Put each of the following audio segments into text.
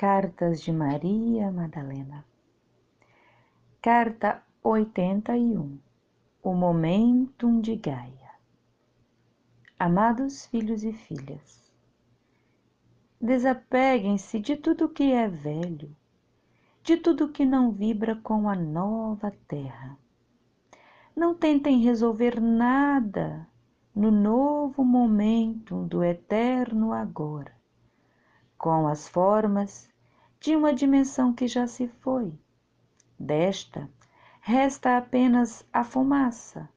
Cartas de Maria Madalena. Carta 81. O Momentum de Gaia. Amados filhos e filhas, desapeguem-se de tudo que é velho, de tudo que não vibra com a nova terra. Não tentem resolver nada no novo momento do eterno agora, com as formas de uma dimensão que já se foi. Desta, resta apenas a fumaça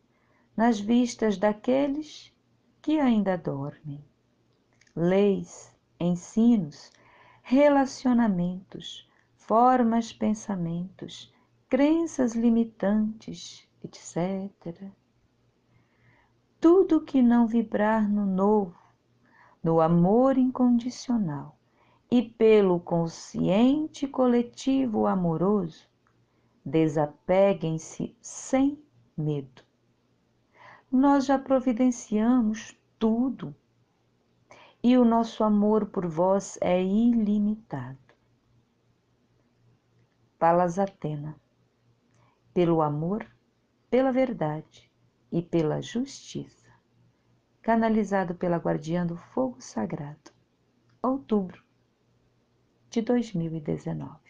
nas vistas daqueles que ainda dormem. Leis, ensinos, relacionamentos, formas, pensamentos, crenças limitantes, etc. Tudo que não vibrar no novo, no amor incondicional, e pelo consciente coletivo amoroso, desapeguem-se sem medo. Nós já providenciamos tudo e o nosso amor por vós é ilimitado. Palas Atena, pelo amor, pela verdade e pela justiça, canalizado pela Guardiã do Fogo Sagrado, outubro de 2019.